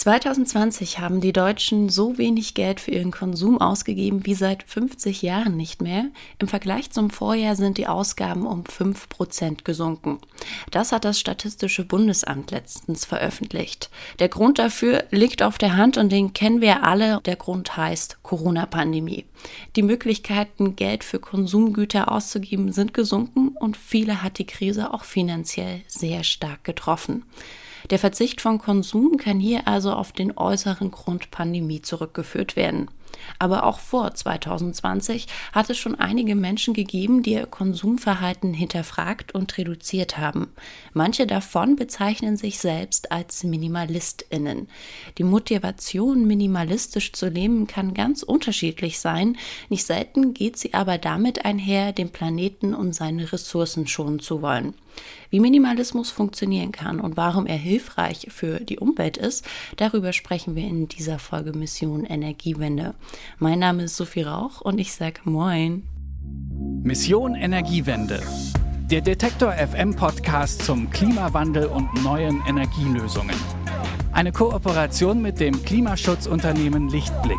2020 haben die Deutschen so wenig Geld für ihren Konsum ausgegeben wie seit 50 Jahren nicht mehr. Im Vergleich zum Vorjahr sind die Ausgaben um 5 Prozent gesunken. Das hat das Statistische Bundesamt letztens veröffentlicht. Der Grund dafür liegt auf der Hand und den kennen wir alle. Der Grund heißt Corona-Pandemie. Die Möglichkeiten, Geld für Konsumgüter auszugeben, sind gesunken und viele hat die Krise auch finanziell sehr stark getroffen. Der Verzicht von Konsum kann hier also auf den äußeren Grund Pandemie zurückgeführt werden. Aber auch vor 2020 hat es schon einige Menschen gegeben, die ihr Konsumverhalten hinterfragt und reduziert haben. Manche davon bezeichnen sich selbst als Minimalistinnen. Die Motivation, minimalistisch zu leben, kann ganz unterschiedlich sein. Nicht selten geht sie aber damit einher, den Planeten und seine Ressourcen schonen zu wollen. Wie Minimalismus funktionieren kann und warum er hilfreich für die Umwelt ist, darüber sprechen wir in dieser Folge Mission Energiewende. Mein Name ist Sophie Rauch und ich sage Moin. Mission Energiewende. Der Detektor FM Podcast zum Klimawandel und neuen Energielösungen. Eine Kooperation mit dem Klimaschutzunternehmen Lichtblick.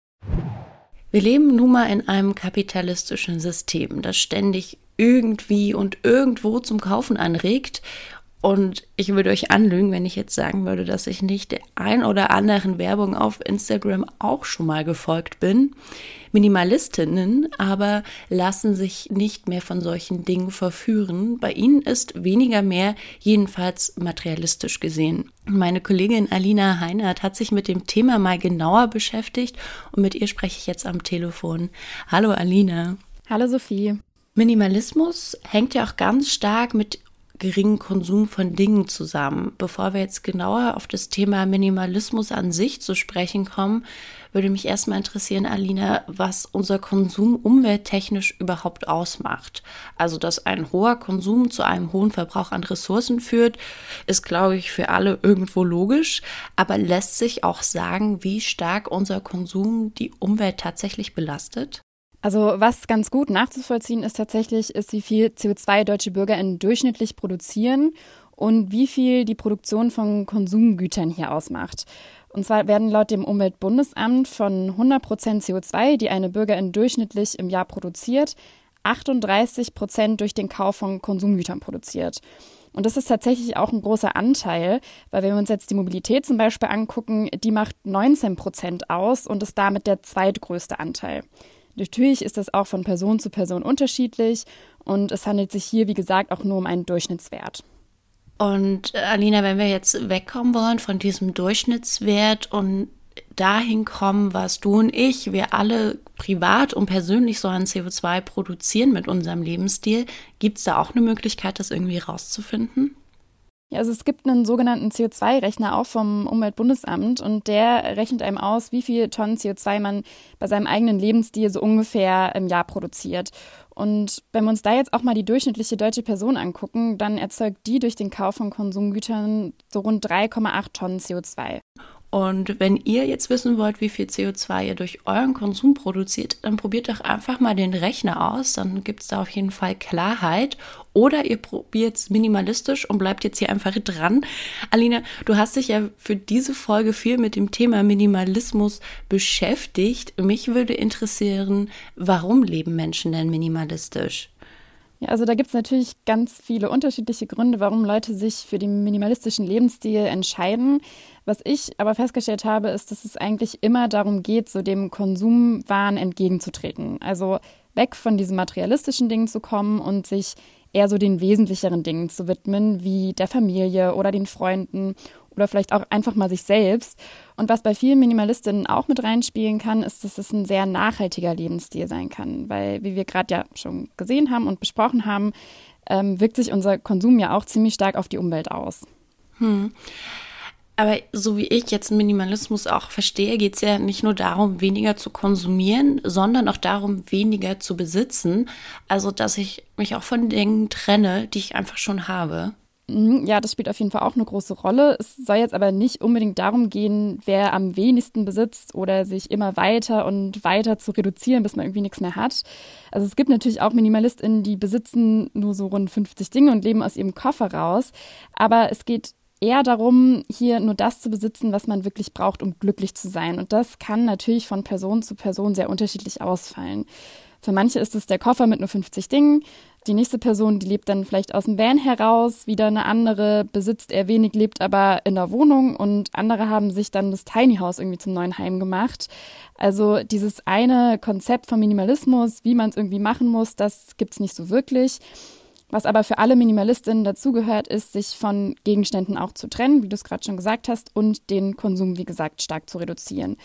Wir leben nun mal in einem kapitalistischen System, das ständig irgendwie und irgendwo zum Kaufen anregt und ich würde euch anlügen, wenn ich jetzt sagen würde, dass ich nicht der ein oder anderen Werbung auf Instagram auch schon mal gefolgt bin. Minimalistinnen aber lassen sich nicht mehr von solchen Dingen verführen. Bei ihnen ist weniger mehr, jedenfalls materialistisch gesehen. Meine Kollegin Alina Heinert hat sich mit dem Thema mal genauer beschäftigt und mit ihr spreche ich jetzt am Telefon. Hallo Alina. Hallo Sophie. Minimalismus hängt ja auch ganz stark mit geringen Konsum von Dingen zusammen. Bevor wir jetzt genauer auf das Thema Minimalismus an sich zu sprechen kommen, würde mich erstmal interessieren, Alina, was unser Konsum umwelttechnisch überhaupt ausmacht. Also, dass ein hoher Konsum zu einem hohen Verbrauch an Ressourcen führt, ist, glaube ich, für alle irgendwo logisch. Aber lässt sich auch sagen, wie stark unser Konsum die Umwelt tatsächlich belastet? Also was ganz gut nachzuvollziehen ist tatsächlich, ist, wie viel CO2 deutsche BürgerInnen durchschnittlich produzieren und wie viel die Produktion von Konsumgütern hier ausmacht. Und zwar werden laut dem Umweltbundesamt von 100 Prozent CO2, die eine Bürgerin durchschnittlich im Jahr produziert, 38 Prozent durch den Kauf von Konsumgütern produziert. Und das ist tatsächlich auch ein großer Anteil, weil wenn wir uns jetzt die Mobilität zum Beispiel angucken, die macht 19 Prozent aus und ist damit der zweitgrößte Anteil. Natürlich ist das auch von Person zu Person unterschiedlich und es handelt sich hier, wie gesagt, auch nur um einen Durchschnittswert. Und äh, Alina, wenn wir jetzt wegkommen wollen von diesem Durchschnittswert und dahin kommen, was du und ich, wir alle privat und persönlich so an CO2 produzieren mit unserem Lebensstil, gibt es da auch eine Möglichkeit, das irgendwie rauszufinden? Ja, also es gibt einen sogenannten CO2-Rechner auch vom Umweltbundesamt und der rechnet einem aus, wie viel Tonnen CO2 man bei seinem eigenen Lebensstil so ungefähr im Jahr produziert. Und wenn wir uns da jetzt auch mal die durchschnittliche deutsche Person angucken, dann erzeugt die durch den Kauf von Konsumgütern so rund 3,8 Tonnen CO2. Und wenn ihr jetzt wissen wollt, wie viel CO2 ihr durch euren Konsum produziert, dann probiert doch einfach mal den Rechner aus. Dann gibt es da auf jeden Fall Klarheit. Oder ihr probiert es minimalistisch und bleibt jetzt hier einfach dran. Alina, du hast dich ja für diese Folge viel mit dem Thema Minimalismus beschäftigt. Mich würde interessieren, warum leben Menschen denn minimalistisch? Ja, also da gibt es natürlich ganz viele unterschiedliche Gründe, warum Leute sich für den minimalistischen Lebensstil entscheiden. Was ich aber festgestellt habe, ist, dass es eigentlich immer darum geht, so dem Konsumwahn entgegenzutreten. Also weg von diesen materialistischen Dingen zu kommen und sich eher so den wesentlicheren Dingen zu widmen, wie der Familie oder den Freunden oder vielleicht auch einfach mal sich selbst. Und was bei vielen Minimalistinnen auch mit reinspielen kann, ist, dass es ein sehr nachhaltiger Lebensstil sein kann. Weil, wie wir gerade ja schon gesehen haben und besprochen haben, ähm, wirkt sich unser Konsum ja auch ziemlich stark auf die Umwelt aus. Hm. Aber so wie ich jetzt Minimalismus auch verstehe, geht es ja nicht nur darum, weniger zu konsumieren, sondern auch darum, weniger zu besitzen. Also, dass ich mich auch von Dingen trenne, die ich einfach schon habe. Mhm, ja, das spielt auf jeden Fall auch eine große Rolle. Es soll jetzt aber nicht unbedingt darum gehen, wer am wenigsten besitzt oder sich immer weiter und weiter zu reduzieren, bis man irgendwie nichts mehr hat. Also es gibt natürlich auch MinimalistInnen, die besitzen nur so rund 50 Dinge und leben aus ihrem Koffer raus. Aber es geht eher darum, hier nur das zu besitzen, was man wirklich braucht, um glücklich zu sein. Und das kann natürlich von Person zu Person sehr unterschiedlich ausfallen. Für manche ist es der Koffer mit nur 50 Dingen. Die nächste Person, die lebt dann vielleicht aus dem Van heraus. Wieder eine andere besitzt eher wenig, lebt aber in der Wohnung. Und andere haben sich dann das Tiny House irgendwie zum neuen Heim gemacht. Also dieses eine Konzept von Minimalismus, wie man es irgendwie machen muss, das gibt es nicht so wirklich. Was aber für alle Minimalistinnen dazugehört, ist, sich von Gegenständen auch zu trennen, wie du es gerade schon gesagt hast, und den Konsum, wie gesagt, stark zu reduzieren.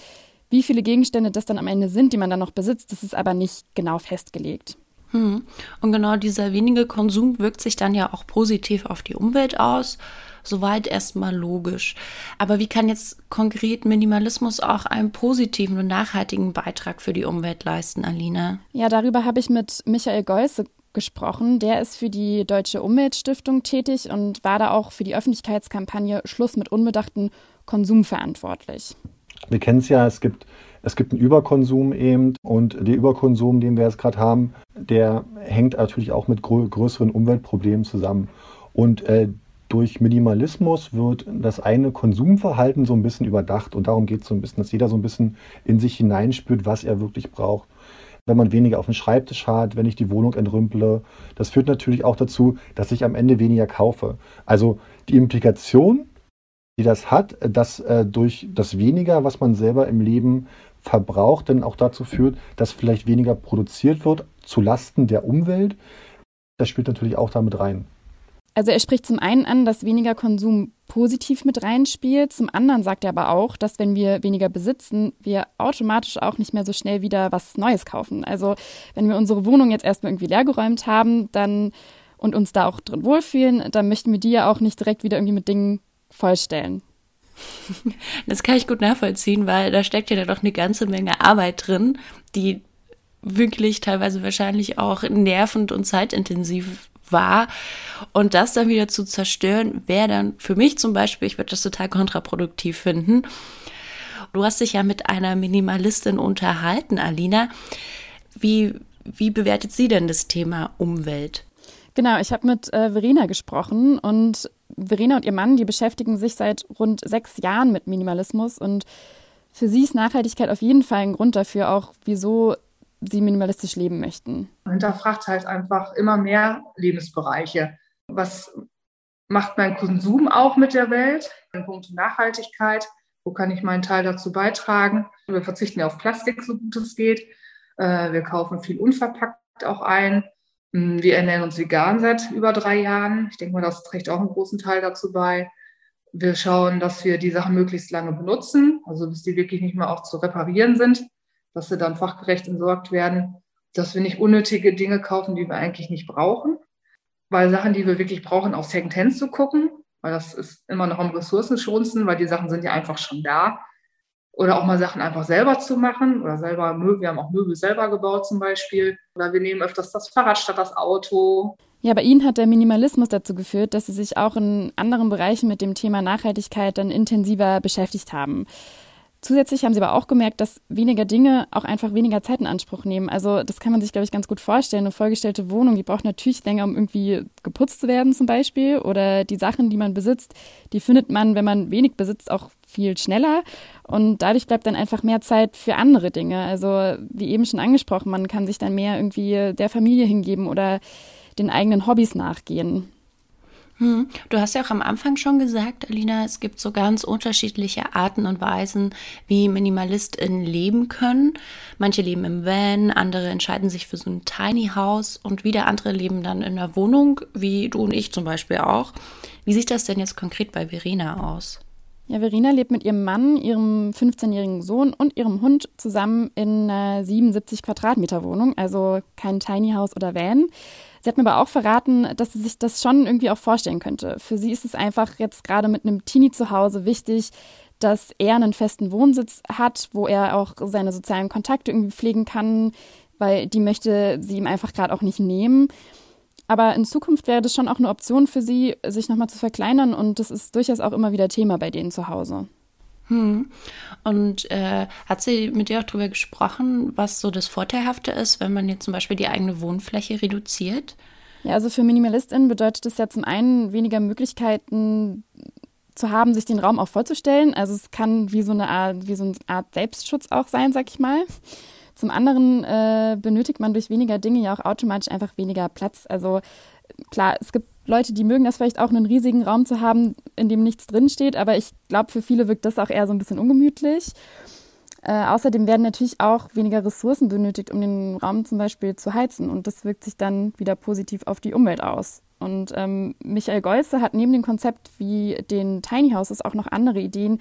Wie viele Gegenstände das dann am Ende sind, die man dann noch besitzt, das ist aber nicht genau festgelegt. Hm. Und genau dieser wenige Konsum wirkt sich dann ja auch positiv auf die Umwelt aus. Soweit erstmal logisch. Aber wie kann jetzt konkret Minimalismus auch einen positiven und nachhaltigen Beitrag für die Umwelt leisten, Alina? Ja, darüber habe ich mit Michael Geuse gesprochen. Der ist für die Deutsche Umweltstiftung tätig und war da auch für die Öffentlichkeitskampagne Schluss mit unbedachten Konsum verantwortlich. Wir kennen es ja, es gibt, es gibt einen Überkonsum eben und der Überkonsum, den wir jetzt gerade haben, der hängt natürlich auch mit grö größeren Umweltproblemen zusammen. Und äh, durch Minimalismus wird das eine Konsumverhalten so ein bisschen überdacht und darum geht es so ein bisschen, dass jeder so ein bisschen in sich hineinspürt, was er wirklich braucht. Wenn man weniger auf dem Schreibtisch hat, wenn ich die Wohnung entrümple, das führt natürlich auch dazu, dass ich am Ende weniger kaufe. Also die Implikation die das hat, dass äh, durch das weniger, was man selber im Leben verbraucht, dann auch dazu führt, dass vielleicht weniger produziert wird zu Lasten der Umwelt. Das spielt natürlich auch damit rein. Also er spricht zum einen an, dass weniger Konsum positiv mit reinspielt. Zum anderen sagt er aber auch, dass wenn wir weniger besitzen, wir automatisch auch nicht mehr so schnell wieder was Neues kaufen. Also wenn wir unsere Wohnung jetzt erstmal irgendwie leergeräumt haben, dann und uns da auch drin wohlfühlen, dann möchten wir die ja auch nicht direkt wieder irgendwie mit Dingen vollstellen. Das kann ich gut nachvollziehen, weil da steckt ja doch eine ganze Menge Arbeit drin, die wirklich teilweise wahrscheinlich auch nervend und zeitintensiv war. Und das dann wieder zu zerstören, wäre dann für mich zum Beispiel, ich würde das total kontraproduktiv finden. Du hast dich ja mit einer Minimalistin unterhalten, Alina. Wie, wie bewertet sie denn das Thema Umwelt? Genau, ich habe mit äh, Verena gesprochen und Verena und ihr Mann, die beschäftigen sich seit rund sechs Jahren mit Minimalismus und für sie ist Nachhaltigkeit auf jeden Fall ein Grund dafür, auch wieso sie minimalistisch leben möchten. Man hinterfragt halt einfach immer mehr Lebensbereiche. Was macht mein Konsum auch mit der Welt? In puncto Nachhaltigkeit, wo kann ich meinen Teil dazu beitragen? Wir verzichten ja auf Plastik, so gut es geht. Äh, wir kaufen viel unverpackt auch ein. Hm, wir ernähren uns vegan seit über drei Jahren. Ich denke mal, das trägt auch einen großen Teil dazu bei. Wir schauen, dass wir die Sachen möglichst lange benutzen, also bis die wirklich nicht mehr auch zu reparieren sind, dass sie dann fachgerecht entsorgt werden, dass wir nicht unnötige Dinge kaufen, die wir eigentlich nicht brauchen, weil Sachen, die wir wirklich brauchen, auf Secondhand zu gucken, weil das ist immer noch am ressourcenschonendsten, weil die Sachen sind ja einfach schon da oder auch mal Sachen einfach selber zu machen oder selber Möbel. Wir haben auch Möbel selber gebaut zum Beispiel. Oder wir nehmen öfters das Fahrrad statt das Auto. Ja, bei Ihnen hat der Minimalismus dazu geführt, dass Sie sich auch in anderen Bereichen mit dem Thema Nachhaltigkeit dann intensiver beschäftigt haben. Zusätzlich haben sie aber auch gemerkt, dass weniger Dinge auch einfach weniger Zeit in Anspruch nehmen. Also das kann man sich, glaube ich, ganz gut vorstellen. Eine vollgestellte Wohnung, die braucht natürlich länger, um irgendwie geputzt zu werden zum Beispiel. Oder die Sachen, die man besitzt, die findet man, wenn man wenig besitzt, auch viel schneller. Und dadurch bleibt dann einfach mehr Zeit für andere Dinge. Also wie eben schon angesprochen, man kann sich dann mehr irgendwie der Familie hingeben oder den eigenen Hobbys nachgehen. Hm. Du hast ja auch am Anfang schon gesagt, Alina, es gibt so ganz unterschiedliche Arten und Weisen, wie MinimalistInnen leben können. Manche leben im Van, andere entscheiden sich für so ein Tiny House und wieder andere leben dann in der Wohnung, wie du und ich zum Beispiel auch. Wie sieht das denn jetzt konkret bei Verena aus? Ja, Verena lebt mit ihrem Mann, ihrem 15-jährigen Sohn und ihrem Hund zusammen in einer 77 Quadratmeter Wohnung, also kein Tiny House oder Van. Sie hat mir aber auch verraten, dass sie sich das schon irgendwie auch vorstellen könnte. Für sie ist es einfach jetzt gerade mit einem Teenie zu Hause wichtig, dass er einen festen Wohnsitz hat, wo er auch seine sozialen Kontakte irgendwie pflegen kann, weil die möchte sie ihm einfach gerade auch nicht nehmen. Aber in Zukunft wäre das schon auch eine Option für sie, sich nochmal zu verkleinern und das ist durchaus auch immer wieder Thema bei denen zu Hause. Hm. Und äh, hat sie mit dir auch darüber gesprochen, was so das Vorteilhafte ist, wenn man jetzt zum Beispiel die eigene Wohnfläche reduziert? Ja, also für MinimalistInnen bedeutet das ja zum einen weniger Möglichkeiten zu haben, sich den Raum auch vorzustellen. Also es kann wie so eine Art, wie so eine Art Selbstschutz auch sein, sag ich mal. Zum anderen äh, benötigt man durch weniger Dinge ja auch automatisch einfach weniger Platz. Also klar, es gibt Leute, die mögen das vielleicht auch, einen riesigen Raum zu haben, in dem nichts drinsteht, aber ich glaube, für viele wirkt das auch eher so ein bisschen ungemütlich. Äh, außerdem werden natürlich auch weniger Ressourcen benötigt, um den Raum zum Beispiel zu heizen. Und das wirkt sich dann wieder positiv auf die Umwelt aus. Und ähm, Michael Golze hat neben dem Konzept wie den Tiny Houses auch noch andere Ideen,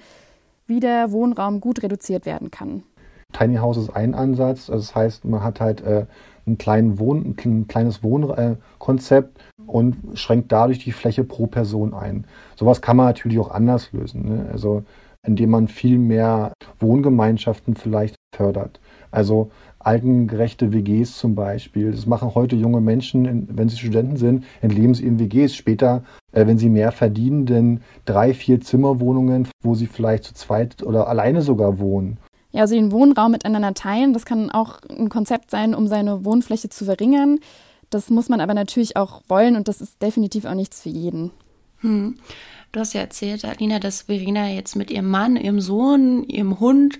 wie der Wohnraum gut reduziert werden kann. Tiny House ist ein Ansatz. Das heißt, man hat halt äh, ein, kleinen Wohn-, ein kleines Wohnkonzept und schränkt dadurch die Fläche pro Person ein. Sowas kann man natürlich auch anders lösen. Ne? Also indem man viel mehr Wohngemeinschaften vielleicht fördert. Also altengerechte WGs zum Beispiel. Das machen heute junge Menschen, wenn sie Studenten sind, entleben sie in WGs. Später, äh, wenn sie mehr verdienen, denn drei, vier Zimmerwohnungen, wo sie vielleicht zu zweit oder alleine sogar wohnen. Ja, also den Wohnraum miteinander teilen, das kann auch ein Konzept sein, um seine Wohnfläche zu verringern. Das muss man aber natürlich auch wollen und das ist definitiv auch nichts für jeden. Hm. Du hast ja erzählt, Alina, dass Verena jetzt mit ihrem Mann, ihrem Sohn, ihrem Hund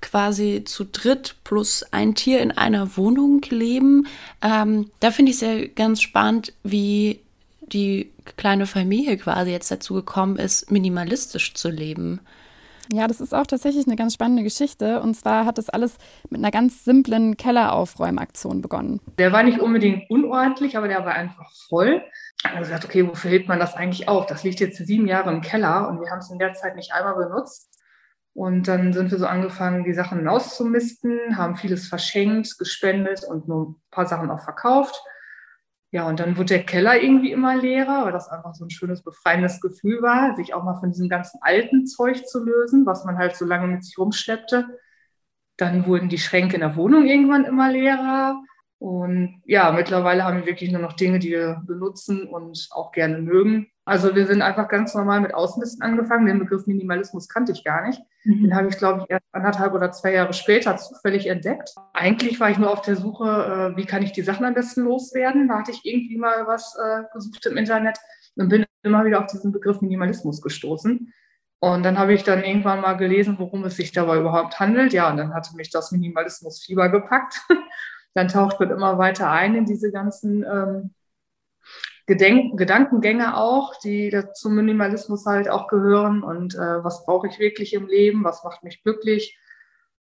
quasi zu dritt plus ein Tier in einer Wohnung leben. Ähm, da finde ich es ja ganz spannend, wie die kleine Familie quasi jetzt dazu gekommen ist, minimalistisch zu leben. Ja, das ist auch tatsächlich eine ganz spannende Geschichte. Und zwar hat das alles mit einer ganz simplen Kelleraufräumaktion begonnen. Der war nicht unbedingt unordentlich, aber der war einfach voll. Also gesagt, okay, wofür hebt man das eigentlich auf? Das liegt jetzt sieben Jahre im Keller und wir haben es in der Zeit nicht einmal benutzt. Und dann sind wir so angefangen, die Sachen auszumisten, haben vieles verschenkt, gespendet und nur ein paar Sachen auch verkauft. Ja, und dann wurde der Keller irgendwie immer leerer, weil das einfach so ein schönes, befreiendes Gefühl war, sich auch mal von diesem ganzen alten Zeug zu lösen, was man halt so lange mit sich rumschleppte. Dann wurden die Schränke in der Wohnung irgendwann immer leerer. Und ja, mittlerweile haben wir wirklich nur noch Dinge, die wir benutzen und auch gerne mögen. Also wir sind einfach ganz normal mit Ausmisten angefangen. Den Begriff Minimalismus kannte ich gar nicht. Mhm. Den habe ich, glaube ich, erst anderthalb oder zwei Jahre später zufällig entdeckt. Eigentlich war ich nur auf der Suche, äh, wie kann ich die Sachen am besten loswerden. Da hatte ich irgendwie mal was äh, gesucht im Internet und bin immer wieder auf diesen Begriff Minimalismus gestoßen. Und dann habe ich dann irgendwann mal gelesen, worum es sich dabei überhaupt handelt. Ja, und dann hatte mich das Minimalismus-Fieber gepackt. dann taucht man immer weiter ein in diese ganzen ähm, Gedenk Gedankengänge auch, die zum Minimalismus halt auch gehören und äh, was brauche ich wirklich im Leben, was macht mich glücklich.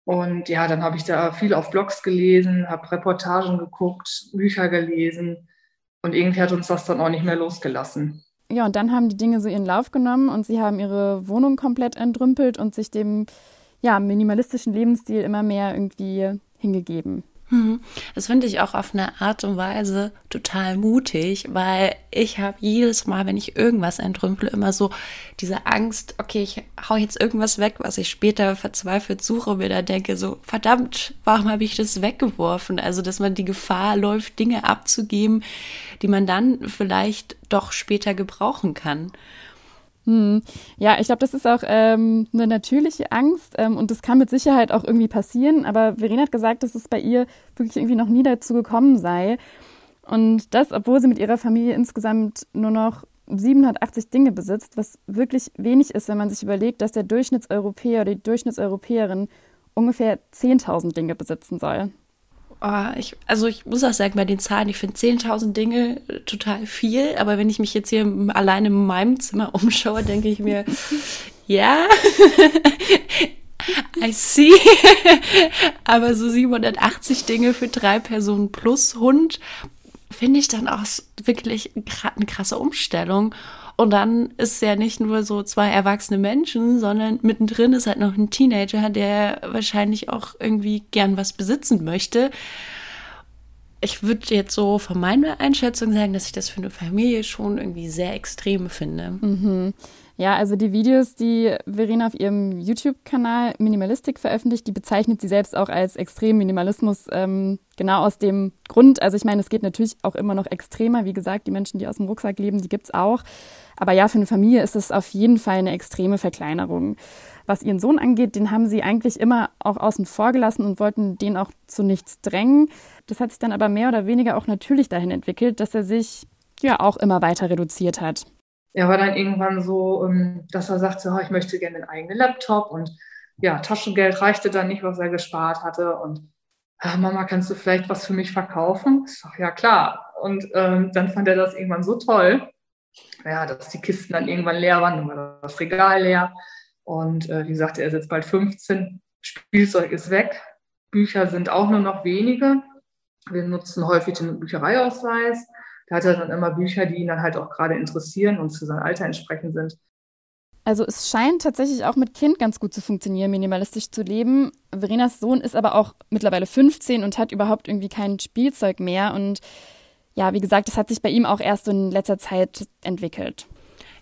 Und ja, dann habe ich da viel auf Blogs gelesen, habe Reportagen geguckt, Bücher gelesen und irgendwie hat uns das dann auch nicht mehr losgelassen. Ja, und dann haben die Dinge so ihren Lauf genommen und sie haben ihre Wohnung komplett entrümpelt und sich dem ja, minimalistischen Lebensstil immer mehr irgendwie hingegeben. Mhm. Das finde ich auch auf eine Art und Weise total mutig, weil ich habe jedes Mal, wenn ich irgendwas entrümple, immer so diese Angst, okay, ich hau jetzt irgendwas weg, was ich später verzweifelt suche und mir da denke, so verdammt, warum habe ich das weggeworfen? Also, dass man die Gefahr läuft, Dinge abzugeben, die man dann vielleicht doch später gebrauchen kann. Hm. Ja, ich glaube, das ist auch ähm, eine natürliche Angst ähm, und das kann mit Sicherheit auch irgendwie passieren. Aber Verena hat gesagt, dass es bei ihr wirklich irgendwie noch nie dazu gekommen sei. Und das, obwohl sie mit ihrer Familie insgesamt nur noch 780 Dinge besitzt, was wirklich wenig ist, wenn man sich überlegt, dass der Durchschnittseuropäer oder die Durchschnittseuropäerin ungefähr 10.000 Dinge besitzen soll. Oh, ich, also ich muss auch sagen, bei den Zahlen, ich finde 10.000 Dinge total viel, aber wenn ich mich jetzt hier alleine in meinem Zimmer umschaue, denke ich mir, ja, I see, aber so 780 Dinge für drei Personen plus Hund finde ich dann auch wirklich eine krasse Umstellung. Und dann ist ja nicht nur so zwei erwachsene Menschen, sondern mittendrin ist halt noch ein Teenager, der wahrscheinlich auch irgendwie gern was besitzen möchte. Ich würde jetzt so von meiner Einschätzung sagen, dass ich das für eine Familie schon irgendwie sehr extrem finde. Mhm. Ja, also die Videos, die Verena auf ihrem YouTube-Kanal Minimalistik veröffentlicht, die bezeichnet sie selbst auch als extrem Minimalismus, ähm, genau aus dem Grund. Also ich meine, es geht natürlich auch immer noch extremer. Wie gesagt, die Menschen, die aus dem Rucksack leben, die gibt's auch. Aber ja, für eine Familie ist es auf jeden Fall eine extreme Verkleinerung. Was ihren Sohn angeht, den haben sie eigentlich immer auch außen vor gelassen und wollten den auch zu nichts drängen. Das hat sich dann aber mehr oder weniger auch natürlich dahin entwickelt, dass er sich ja auch immer weiter reduziert hat er war dann irgendwann so, ähm, dass er sagte, ich möchte gerne einen eigenen Laptop und ja, Taschengeld reichte dann nicht, was er gespart hatte und ah, Mama, kannst du vielleicht was für mich verkaufen? Ich sag, ja klar. Und ähm, dann fand er das irgendwann so toll, ja, dass die Kisten dann irgendwann leer waren, dann war das Regal leer. Und äh, wie gesagt, er ist jetzt bald 15, Spielzeug ist weg, Bücher sind auch nur noch wenige. Wir nutzen häufig den Büchereiausweis. Da hat er dann immer Bücher, die ihn dann halt auch gerade interessieren und zu seinem Alter entsprechend sind. Also es scheint tatsächlich auch mit Kind ganz gut zu funktionieren, minimalistisch zu leben. Verenas Sohn ist aber auch mittlerweile 15 und hat überhaupt irgendwie kein Spielzeug mehr. Und ja, wie gesagt, das hat sich bei ihm auch erst in letzter Zeit entwickelt.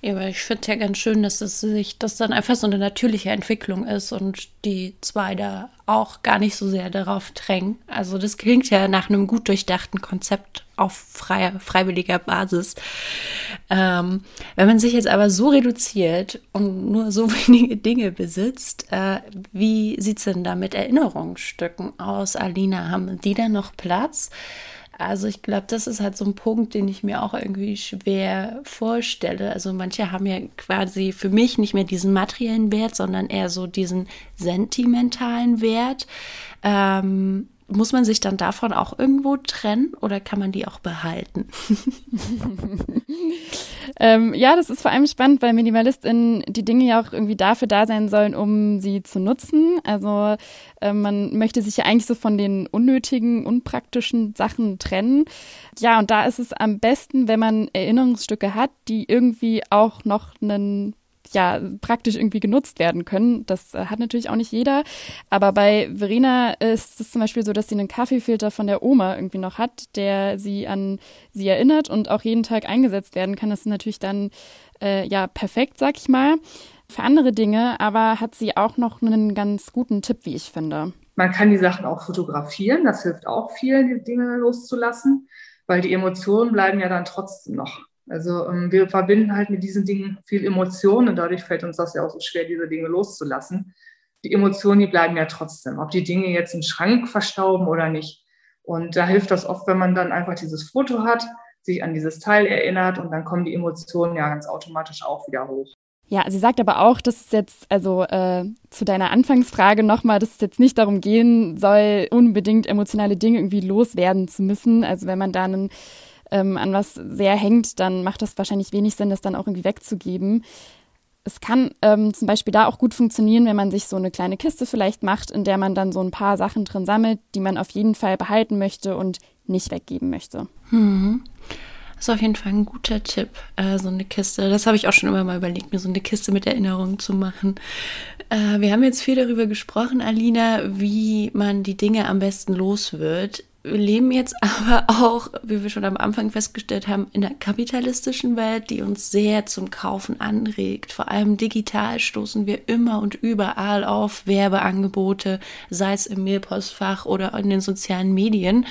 Ja, aber ich finde es ja ganz schön, dass es sich, das dann einfach so eine natürliche Entwicklung ist und die zwei da auch gar nicht so sehr darauf drängen. Also das klingt ja nach einem gut durchdachten Konzept auf freier, freiwilliger Basis. Ähm, wenn man sich jetzt aber so reduziert und nur so wenige Dinge besitzt, äh, wie sieht es denn da mit Erinnerungsstücken aus, Alina? Haben die da noch Platz? Also ich glaube, das ist halt so ein Punkt, den ich mir auch irgendwie schwer vorstelle. Also manche haben ja quasi für mich nicht mehr diesen materiellen Wert, sondern eher so diesen sentimentalen Wert. Ähm, muss man sich dann davon auch irgendwo trennen oder kann man die auch behalten? ähm, ja, das ist vor allem spannend, weil MinimalistInnen die Dinge ja auch irgendwie dafür da sein sollen, um sie zu nutzen. Also äh, man möchte sich ja eigentlich so von den unnötigen, unpraktischen Sachen trennen. Ja, und da ist es am besten, wenn man Erinnerungsstücke hat, die irgendwie auch noch einen ja praktisch irgendwie genutzt werden können. Das äh, hat natürlich auch nicht jeder. Aber bei Verena ist es zum Beispiel so, dass sie einen Kaffeefilter von der Oma irgendwie noch hat, der sie an sie erinnert und auch jeden Tag eingesetzt werden kann. Das ist natürlich dann äh, ja perfekt, sag ich mal. Für andere Dinge aber hat sie auch noch einen ganz guten Tipp, wie ich finde. Man kann die Sachen auch fotografieren. Das hilft auch viel, die Dinge loszulassen, weil die Emotionen bleiben ja dann trotzdem noch. Also ähm, wir verbinden halt mit diesen Dingen viel Emotionen und dadurch fällt uns das ja auch so schwer, diese Dinge loszulassen. Die Emotionen, die bleiben ja trotzdem, ob die Dinge jetzt im Schrank verstauben oder nicht. Und da hilft das oft, wenn man dann einfach dieses Foto hat, sich an dieses Teil erinnert und dann kommen die Emotionen ja ganz automatisch auch wieder hoch. Ja, sie sagt aber auch, dass es jetzt, also äh, zu deiner Anfangsfrage nochmal, dass es jetzt nicht darum gehen soll, unbedingt emotionale Dinge irgendwie loswerden zu müssen. Also wenn man da einen ähm, an was sehr hängt, dann macht das wahrscheinlich wenig Sinn, das dann auch irgendwie wegzugeben. Es kann ähm, zum Beispiel da auch gut funktionieren, wenn man sich so eine kleine Kiste vielleicht macht, in der man dann so ein paar Sachen drin sammelt, die man auf jeden Fall behalten möchte und nicht weggeben möchte. Mhm. Das ist auf jeden Fall ein guter Tipp, äh, so eine Kiste. Das habe ich auch schon immer mal überlegt, mir so eine Kiste mit Erinnerungen zu machen. Äh, wir haben jetzt viel darüber gesprochen, Alina, wie man die Dinge am besten los wird. Wir leben jetzt aber auch, wie wir schon am Anfang festgestellt haben, in einer kapitalistischen Welt, die uns sehr zum Kaufen anregt. Vor allem digital stoßen wir immer und überall auf Werbeangebote, sei es im Mailpostfach oder in den sozialen Medien.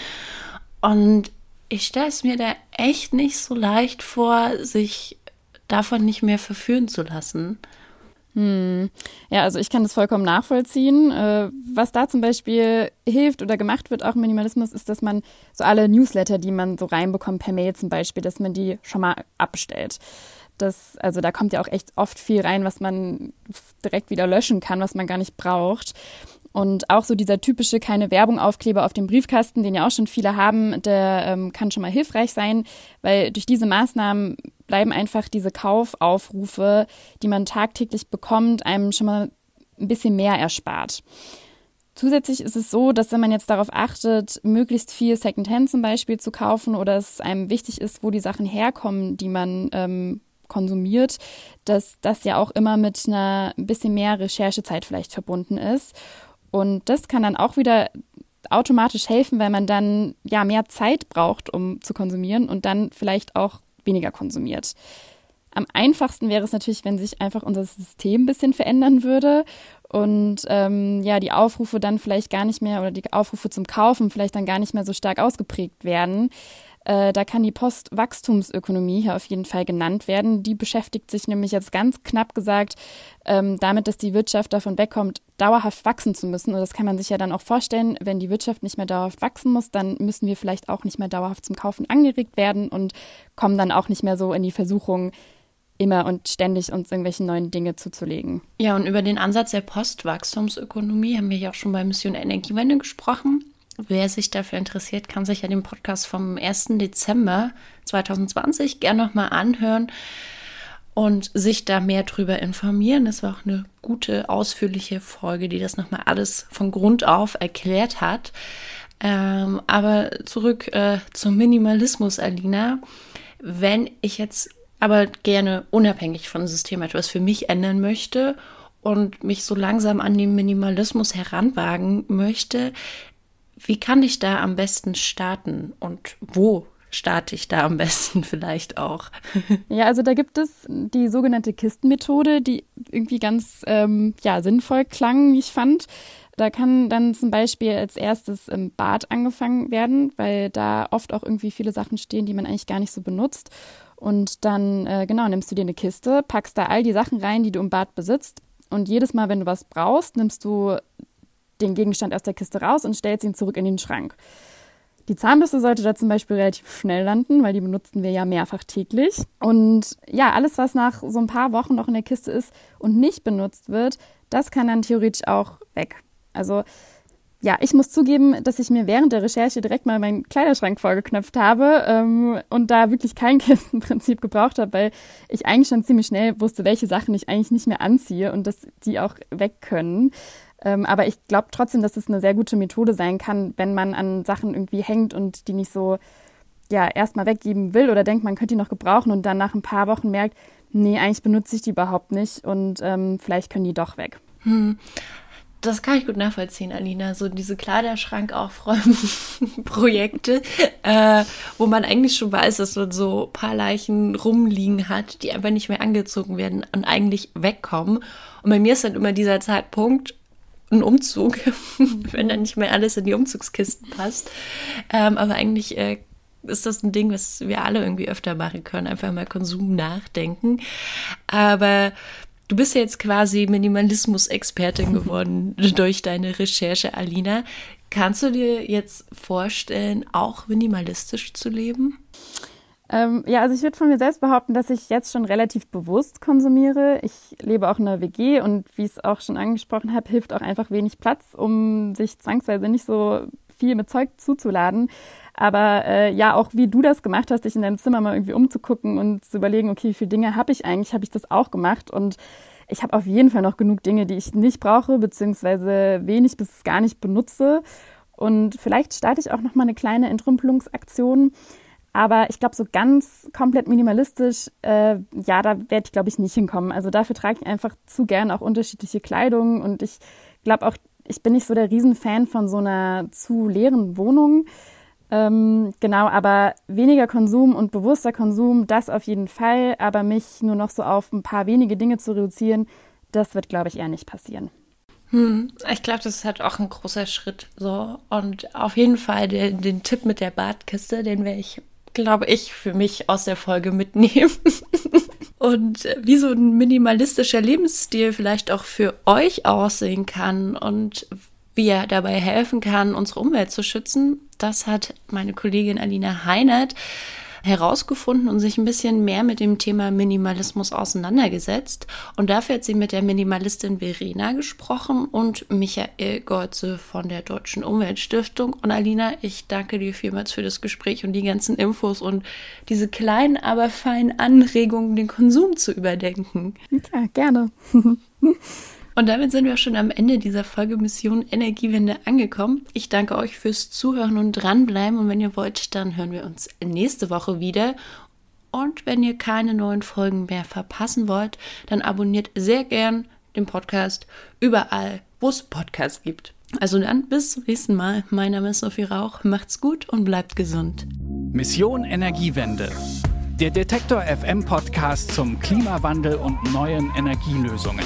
Und ich stelle es mir da echt nicht so leicht vor, sich davon nicht mehr verführen zu lassen. Hm. Ja, also ich kann das vollkommen nachvollziehen. Äh, was da zum Beispiel hilft oder gemacht wird, auch im Minimalismus, ist, dass man so alle Newsletter, die man so reinbekommt per Mail zum Beispiel, dass man die schon mal abstellt. Das, also da kommt ja auch echt oft viel rein, was man direkt wieder löschen kann, was man gar nicht braucht. Und auch so dieser typische keine Werbung Aufkleber auf dem Briefkasten, den ja auch schon viele haben, der ähm, kann schon mal hilfreich sein, weil durch diese Maßnahmen bleiben einfach diese Kaufaufrufe, die man tagtäglich bekommt, einem schon mal ein bisschen mehr erspart. Zusätzlich ist es so, dass wenn man jetzt darauf achtet, möglichst viel Secondhand zum Beispiel zu kaufen oder es einem wichtig ist, wo die Sachen herkommen, die man ähm, konsumiert, dass das ja auch immer mit einer ein bisschen mehr Recherchezeit vielleicht verbunden ist. Und das kann dann auch wieder automatisch helfen, weil man dann ja mehr Zeit braucht, um zu konsumieren und dann vielleicht auch weniger konsumiert. Am einfachsten wäre es natürlich, wenn sich einfach unser System ein bisschen verändern würde und ähm, ja, die Aufrufe dann vielleicht gar nicht mehr oder die Aufrufe zum Kaufen vielleicht dann gar nicht mehr so stark ausgeprägt werden. Äh, da kann die Postwachstumsökonomie hier auf jeden Fall genannt werden. Die beschäftigt sich nämlich jetzt ganz knapp gesagt ähm, damit, dass die Wirtschaft davon wegkommt, dauerhaft wachsen zu müssen. Und das kann man sich ja dann auch vorstellen, wenn die Wirtschaft nicht mehr dauerhaft wachsen muss, dann müssen wir vielleicht auch nicht mehr dauerhaft zum Kaufen angeregt werden und kommen dann auch nicht mehr so in die Versuchung, immer und ständig uns irgendwelche neuen Dinge zuzulegen. Ja, und über den Ansatz der Postwachstumsökonomie haben wir ja auch schon bei Mission Energiewende gesprochen. Wer sich dafür interessiert, kann sich ja den Podcast vom 1. Dezember 2020 gerne nochmal anhören und sich da mehr drüber informieren. Das war auch eine gute, ausführliche Folge, die das nochmal alles von Grund auf erklärt hat. Ähm, aber zurück äh, zum Minimalismus, Alina. Wenn ich jetzt aber gerne unabhängig von System etwas für mich ändern möchte und mich so langsam an den Minimalismus heranwagen möchte, wie kann ich da am besten starten und wo starte ich da am besten vielleicht auch? Ja, also da gibt es die sogenannte Kistenmethode, die irgendwie ganz ähm, ja, sinnvoll klang, wie ich fand. Da kann dann zum Beispiel als erstes im Bad angefangen werden, weil da oft auch irgendwie viele Sachen stehen, die man eigentlich gar nicht so benutzt. Und dann, äh, genau, nimmst du dir eine Kiste, packst da all die Sachen rein, die du im Bad besitzt. Und jedes Mal, wenn du was brauchst, nimmst du den Gegenstand aus der Kiste raus und stellst ihn zurück in den Schrank. Die Zahnbürste sollte da zum Beispiel relativ schnell landen, weil die benutzen wir ja mehrfach täglich. Und ja, alles, was nach so ein paar Wochen noch in der Kiste ist und nicht benutzt wird, das kann dann theoretisch auch weg. Also ja, ich muss zugeben, dass ich mir während der Recherche direkt mal meinen Kleiderschrank vollgeknöpft habe ähm, und da wirklich kein Kistenprinzip gebraucht habe, weil ich eigentlich schon ziemlich schnell wusste, welche Sachen ich eigentlich nicht mehr anziehe und dass die auch weg können. Ähm, aber ich glaube trotzdem, dass es eine sehr gute Methode sein kann, wenn man an Sachen irgendwie hängt und die nicht so ja erstmal weggeben will oder denkt, man könnte die noch gebrauchen und dann nach ein paar Wochen merkt, nee, eigentlich benutze ich die überhaupt nicht und ähm, vielleicht können die doch weg. Hm das kann ich gut nachvollziehen, Alina. So diese Kleiderschrank aufräumen Projekte, äh, wo man eigentlich schon weiß, dass man so ein paar Leichen rumliegen hat, die einfach nicht mehr angezogen werden und eigentlich wegkommen. Und bei mir ist dann immer dieser Zeitpunkt, ein Umzug, wenn dann nicht mehr alles in die Umzugskisten passt. Ähm, aber eigentlich äh, ist das ein Ding, was wir alle irgendwie öfter machen können, einfach mal Konsum nachdenken. Aber Du bist ja jetzt quasi Minimalismus-Expertin geworden durch deine Recherche, Alina. Kannst du dir jetzt vorstellen, auch minimalistisch zu leben? Ähm, ja, also ich würde von mir selbst behaupten, dass ich jetzt schon relativ bewusst konsumiere. Ich lebe auch in einer WG und wie ich es auch schon angesprochen habe, hilft auch einfach wenig Platz, um sich zwangsweise nicht so viel mit Zeug zuzuladen. Aber äh, ja, auch wie du das gemacht hast, dich in deinem Zimmer mal irgendwie umzugucken und zu überlegen, okay, wie viele Dinge habe ich eigentlich, habe ich das auch gemacht. Und ich habe auf jeden Fall noch genug Dinge, die ich nicht brauche, beziehungsweise wenig bis gar nicht benutze. Und vielleicht starte ich auch noch mal eine kleine Entrümpelungsaktion. Aber ich glaube, so ganz komplett minimalistisch, äh, ja, da werde ich, glaube ich, nicht hinkommen. Also dafür trage ich einfach zu gern auch unterschiedliche Kleidung. Und ich glaube auch, ich bin nicht so der Riesenfan von so einer zu leeren Wohnung. Ähm, genau, aber weniger Konsum und bewusster Konsum, das auf jeden Fall. Aber mich nur noch so auf ein paar wenige Dinge zu reduzieren, das wird, glaube ich, eher nicht passieren. Hm, ich glaube, das ist halt auch ein großer Schritt. So. Und auf jeden Fall den, den Tipp mit der Badkiste, den werde ich, glaube ich, für mich aus der Folge mitnehmen. und wie so ein minimalistischer Lebensstil vielleicht auch für euch aussehen kann und wie er dabei helfen kann, unsere Umwelt zu schützen. Das hat meine Kollegin Alina Heinert herausgefunden und sich ein bisschen mehr mit dem Thema Minimalismus auseinandergesetzt. Und dafür hat sie mit der Minimalistin Verena gesprochen und Michael Golze von der Deutschen Umweltstiftung. Und Alina, ich danke dir vielmals für das Gespräch und die ganzen Infos und diese kleinen, aber feinen Anregungen, den Konsum zu überdenken. Ja, gerne. Und damit sind wir schon am Ende dieser Folge Mission Energiewende angekommen. Ich danke euch fürs Zuhören und dranbleiben. Und wenn ihr wollt, dann hören wir uns nächste Woche wieder. Und wenn ihr keine neuen Folgen mehr verpassen wollt, dann abonniert sehr gern den Podcast überall, wo es Podcasts gibt. Also dann bis zum nächsten Mal. Mein Name ist Sophie Rauch. Macht's gut und bleibt gesund. Mission Energiewende. Der Detektor FM Podcast zum Klimawandel und neuen Energielösungen.